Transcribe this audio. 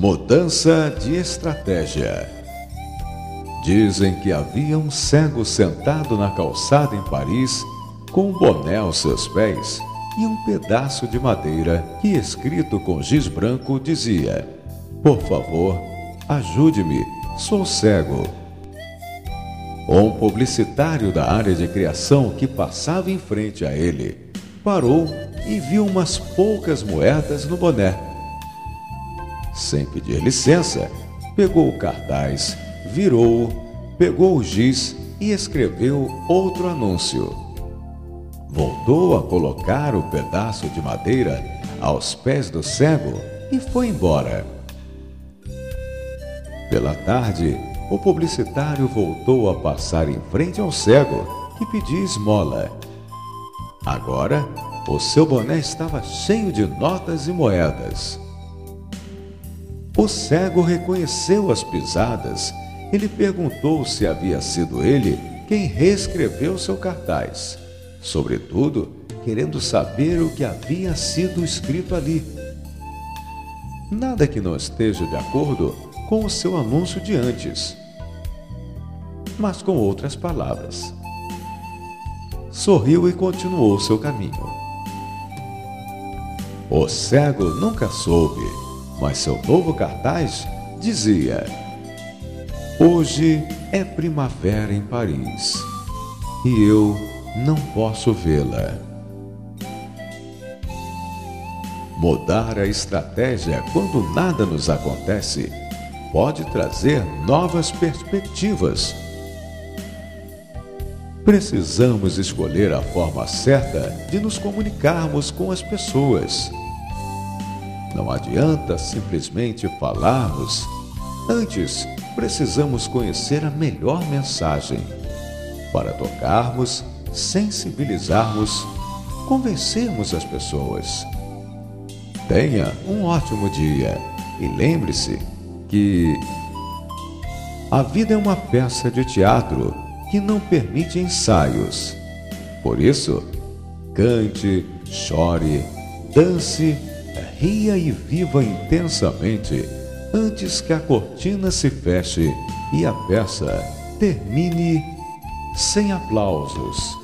Mudança de estratégia. Dizem que havia um cego sentado na calçada em Paris, com um boné aos seus pés e um pedaço de madeira que, escrito com giz branco, dizia: Por favor, ajude-me, sou cego. Um publicitário da área de criação que passava em frente a ele parou e viu umas poucas moedas no boné sem pedir licença, pegou o cartaz, virou-o, pegou o giz e escreveu outro anúncio. Voltou a colocar o pedaço de madeira aos pés do cego e foi embora. Pela tarde, o publicitário voltou a passar em frente ao cego, que pedia esmola. Agora, o seu boné estava cheio de notas e moedas. O cego reconheceu as pisadas. Ele perguntou se havia sido ele quem reescreveu seu cartaz, sobretudo querendo saber o que havia sido escrito ali. Nada que não esteja de acordo com o seu anúncio de antes, mas com outras palavras. Sorriu e continuou seu caminho. O cego nunca soube mas seu novo cartaz dizia: Hoje é primavera em Paris e eu não posso vê-la. Mudar a estratégia quando nada nos acontece pode trazer novas perspectivas. Precisamos escolher a forma certa de nos comunicarmos com as pessoas não adianta simplesmente falarmos. Antes, precisamos conhecer a melhor mensagem para tocarmos, sensibilizarmos, convencermos as pessoas. Tenha um ótimo dia e lembre-se que a vida é uma peça de teatro que não permite ensaios. Por isso, cante, chore, dance ria e viva intensamente antes que a cortina se feche e a peça termine sem aplausos.